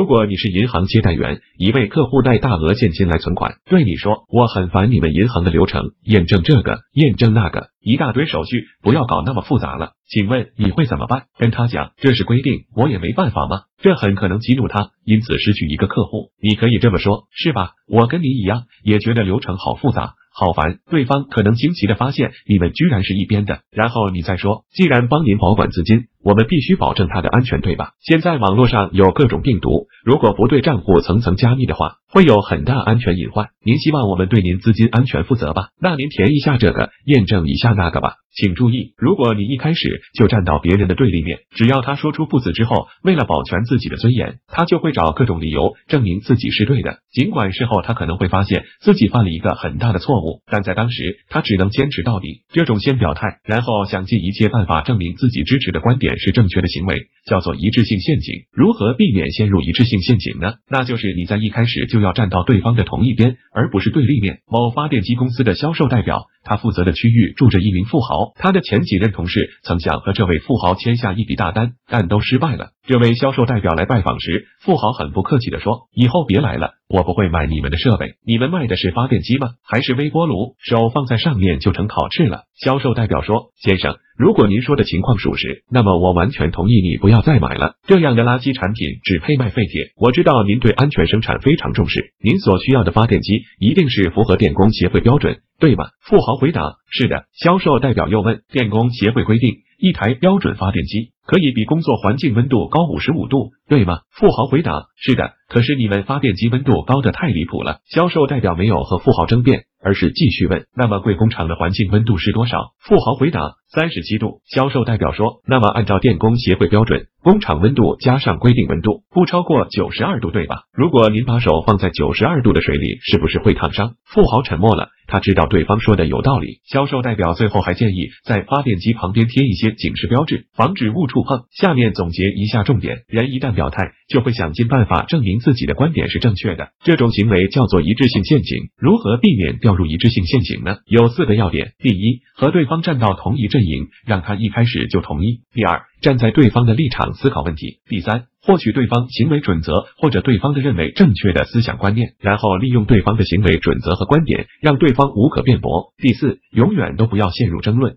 如果你是银行接待员，一位客户带大额现金来存款，对你说：“我很烦你们银行的流程，验证这个，验证那个，一大堆手续，不要搞那么复杂了。”请问你会怎么办？跟他讲这是规定，我也没办法吗？这很可能激怒他，因此失去一个客户。你可以这么说，是吧？我跟你一样，也觉得流程好复杂。好烦，对方可能惊奇的发现你们居然是一边的，然后你再说，既然帮您保管资金，我们必须保证它的安全，对吧？现在网络上有各种病毒，如果不对账户层层加密的话，会有很大安全隐患。您希望我们对您资金安全负责吧？那您填一下这个，验证一下那个吧。请注意，如果你一开始就站到别人的对立面，只要他说出不字之后，为了保全自己的尊严，他就会找各种理由证明自己是对的。尽管事后他可能会发现自己犯了一个很大的错误，但在当时他只能坚持到底。这种先表态，然后想尽一切办法证明自己支持的观点是正确的行为，叫做一致性陷阱。如何避免陷入一致性陷阱呢？那就是你在一开始就要站到对方的同一边，而不是对立面。某发电机公司的销售代表。他负责的区域住着一名富豪，他的前几任同事曾想和这位富豪签下一笔大单，但都失败了。这位销售代表来拜访时，富豪很不客气地说：“以后别来了，我不会买你们的设备。你们卖的是发电机吗？还是微波炉？手放在上面就成烤翅了。”销售代表说：“先生。”如果您说的情况属实，那么我完全同意你不要再买了。这样的垃圾产品只配卖废铁。我知道您对安全生产非常重视，您所需要的发电机一定是符合电工协会标准，对吗？富豪回答：是的。销售代表又问：电工协会规定，一台标准发电机可以比工作环境温度高五十五度，对吗？富豪回答：是的。可是你们发电机温度高的太离谱了。销售代表没有和富豪争辩。而是继续问，那么贵工厂的环境温度是多少？富豪回答三十七度。销售代表说，那么按照电工协会标准，工厂温度加上规定温度，不超过九十二度，对吧？如果您把手放在九十二度的水里，是不是会烫伤？富豪沉默了，他知道对方说的有道理。销售代表最后还建议在发电机旁边贴一些警示标志，防止误触碰。下面总结一下重点：人一旦表态，就会想尽办法证明自己的观点是正确的，这种行为叫做一致性陷阱。如何避免掉？入一致性陷阱呢？有四个要点：第一，和对方站到同一阵营，让他一开始就同意；第二，站在对方的立场思考问题；第三，获取对方行为准则或者对方的认为正确的思想观念，然后利用对方的行为准则和观点，让对方无可辩驳；第四，永远都不要陷入争论。